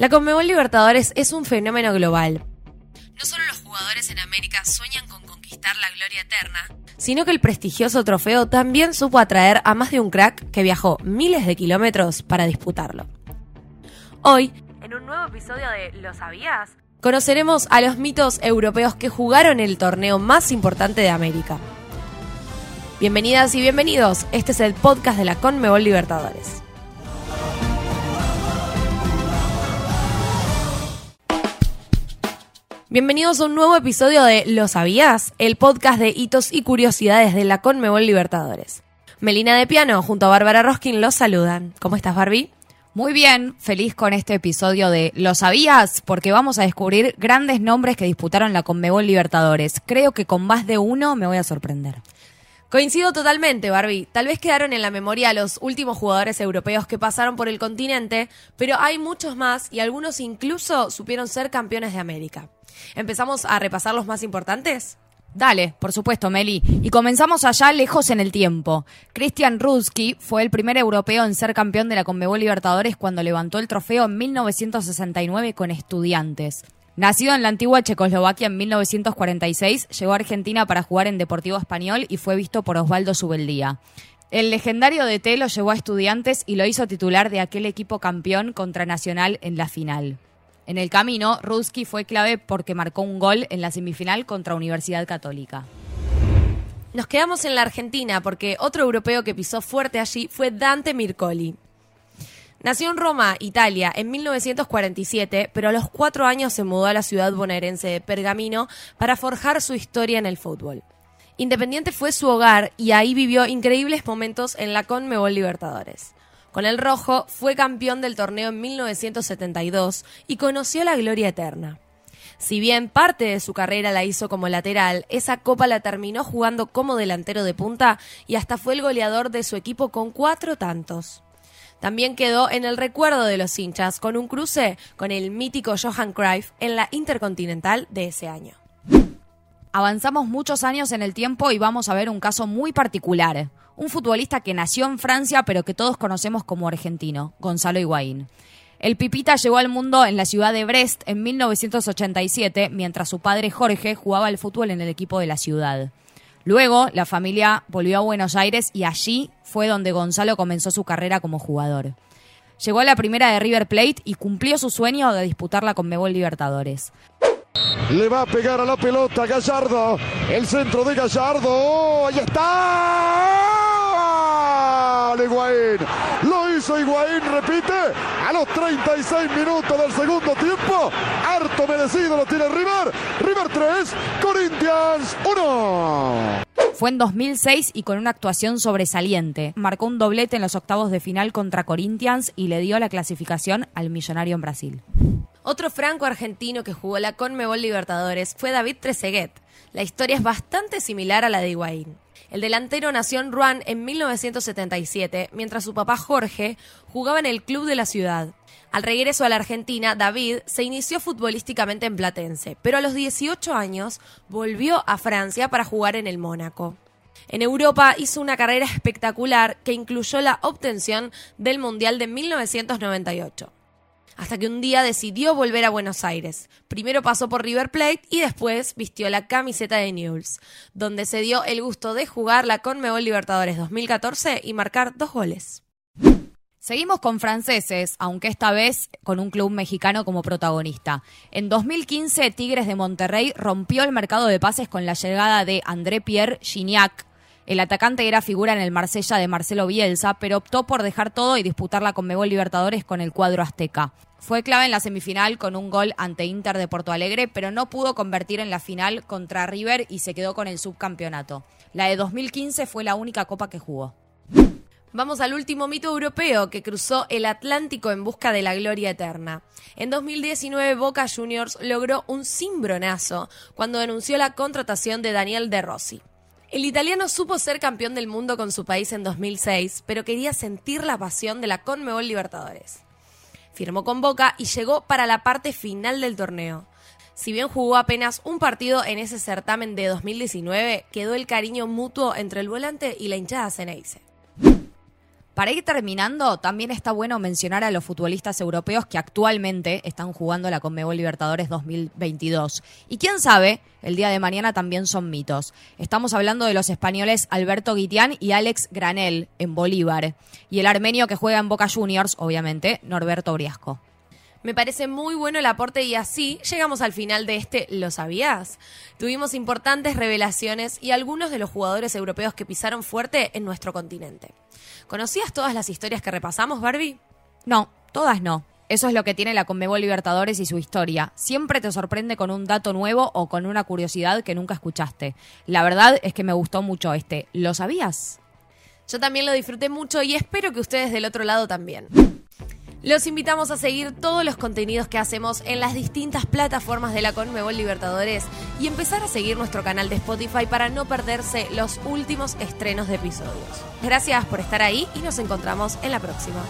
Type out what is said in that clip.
La Conmebol Libertadores es un fenómeno global. No solo los jugadores en América sueñan con conquistar la gloria eterna, sino que el prestigioso trofeo también supo atraer a más de un crack que viajó miles de kilómetros para disputarlo. Hoy, en un nuevo episodio de ¿Lo sabías? Conoceremos a los mitos europeos que jugaron el torneo más importante de América. Bienvenidas y bienvenidos, este es el podcast de la Conmebol Libertadores. Bienvenidos a un nuevo episodio de ¿Lo sabías? El podcast de hitos y curiosidades de la Conmebol Libertadores. Melina de Piano junto a Bárbara Roskin los saludan. ¿Cómo estás, Barbie? Muy bien, feliz con este episodio de ¿Lo sabías? Porque vamos a descubrir grandes nombres que disputaron la Conmebol Libertadores. Creo que con más de uno me voy a sorprender. Coincido totalmente, Barbie. Tal vez quedaron en la memoria los últimos jugadores europeos que pasaron por el continente, pero hay muchos más y algunos incluso supieron ser campeones de América. ¿Empezamos a repasar los más importantes? Dale, por supuesto, Meli. Y comenzamos allá lejos en el tiempo. Christian Ruski fue el primer europeo en ser campeón de la Conmebol Libertadores cuando levantó el trofeo en 1969 con estudiantes. Nacido en la antigua Checoslovaquia en 1946, llegó a Argentina para jugar en Deportivo Español y fue visto por Osvaldo Subeldía. El legendario DT lo llevó a estudiantes y lo hizo titular de aquel equipo campeón contra Nacional en la final. En el camino, Ruski fue clave porque marcó un gol en la semifinal contra Universidad Católica. Nos quedamos en la Argentina porque otro europeo que pisó fuerte allí fue Dante Mircoli. Nació en Roma, Italia, en 1947, pero a los cuatro años se mudó a la ciudad bonaerense de Pergamino para forjar su historia en el fútbol. Independiente fue su hogar y ahí vivió increíbles momentos en la Conmebol Libertadores. Con el rojo fue campeón del torneo en 1972 y conoció la gloria eterna. Si bien parte de su carrera la hizo como lateral, esa copa la terminó jugando como delantero de punta y hasta fue el goleador de su equipo con cuatro tantos. También quedó en el recuerdo de los hinchas con un cruce con el mítico Johan Cruyff en la Intercontinental de ese año. Avanzamos muchos años en el tiempo y vamos a ver un caso muy particular. Un futbolista que nació en Francia pero que todos conocemos como argentino, Gonzalo Higuaín. El Pipita llegó al mundo en la ciudad de Brest en 1987, mientras su padre Jorge jugaba al fútbol en el equipo de la ciudad. Luego, la familia volvió a Buenos Aires y allí fue donde Gonzalo comenzó su carrera como jugador. Llegó a la primera de River Plate y cumplió su sueño de disputar la Conmebol Libertadores. Le va a pegar a la pelota Gallardo. El centro de Gallardo. ¡Ahí está! Higuaín. Lo hizo Higuaín, repite, a los 36 minutos del segundo tiempo. Harto merecido lo tiene River. River 3, Corinthians 1. Fue en 2006 y con una actuación sobresaliente. Marcó un doblete en los octavos de final contra Corinthians y le dio la clasificación al millonario en Brasil. Otro franco argentino que jugó la Conmebol Libertadores fue David Trezeguet. La historia es bastante similar a la de Higuaín. El delantero nació en Rouen en 1977, mientras su papá Jorge jugaba en el club de la ciudad. Al regreso a la Argentina, David se inició futbolísticamente en Platense, pero a los 18 años volvió a Francia para jugar en el Mónaco. En Europa hizo una carrera espectacular que incluyó la obtención del Mundial de 1998 hasta que un día decidió volver a Buenos Aires. Primero pasó por River Plate y después vistió la camiseta de Newell's, donde se dio el gusto de jugar la Conmebol Libertadores 2014 y marcar dos goles. Seguimos con franceses, aunque esta vez con un club mexicano como protagonista. En 2015, Tigres de Monterrey rompió el mercado de pases con la llegada de André Pierre Gignac. El atacante era figura en el Marsella de Marcelo Bielsa, pero optó por dejar todo y disputar la Conmebol Libertadores con el cuadro azteca. Fue clave en la semifinal con un gol ante Inter de Porto Alegre, pero no pudo convertir en la final contra River y se quedó con el subcampeonato. La de 2015 fue la única copa que jugó. Vamos al último mito europeo que cruzó el Atlántico en busca de la gloria eterna. En 2019 Boca Juniors logró un cimbronazo cuando denunció la contratación de Daniel De Rossi. El italiano supo ser campeón del mundo con su país en 2006, pero quería sentir la pasión de la Conmebol Libertadores firmó con Boca y llegó para la parte final del torneo. Si bien jugó apenas un partido en ese certamen de 2019, quedó el cariño mutuo entre el volante y la hinchada Ceneice. Para ir terminando, también está bueno mencionar a los futbolistas europeos que actualmente están jugando la Conmebol Libertadores 2022. Y quién sabe, el día de mañana también son mitos. Estamos hablando de los españoles Alberto Guitián y Alex Granel en Bolívar. Y el armenio que juega en Boca Juniors, obviamente, Norberto Briasco. Me parece muy bueno el aporte y así llegamos al final de este ¿Lo sabías? Tuvimos importantes revelaciones y algunos de los jugadores europeos que pisaron fuerte en nuestro continente. ¿Conocías todas las historias que repasamos, Barbie? No, todas no. Eso es lo que tiene la Conmebol Libertadores y su historia. Siempre te sorprende con un dato nuevo o con una curiosidad que nunca escuchaste. La verdad es que me gustó mucho este. ¿Lo sabías? Yo también lo disfruté mucho y espero que ustedes del otro lado también. Los invitamos a seguir todos los contenidos que hacemos en las distintas plataformas de la Conmebol Libertadores y empezar a seguir nuestro canal de Spotify para no perderse los últimos estrenos de episodios. Gracias por estar ahí y nos encontramos en la próxima.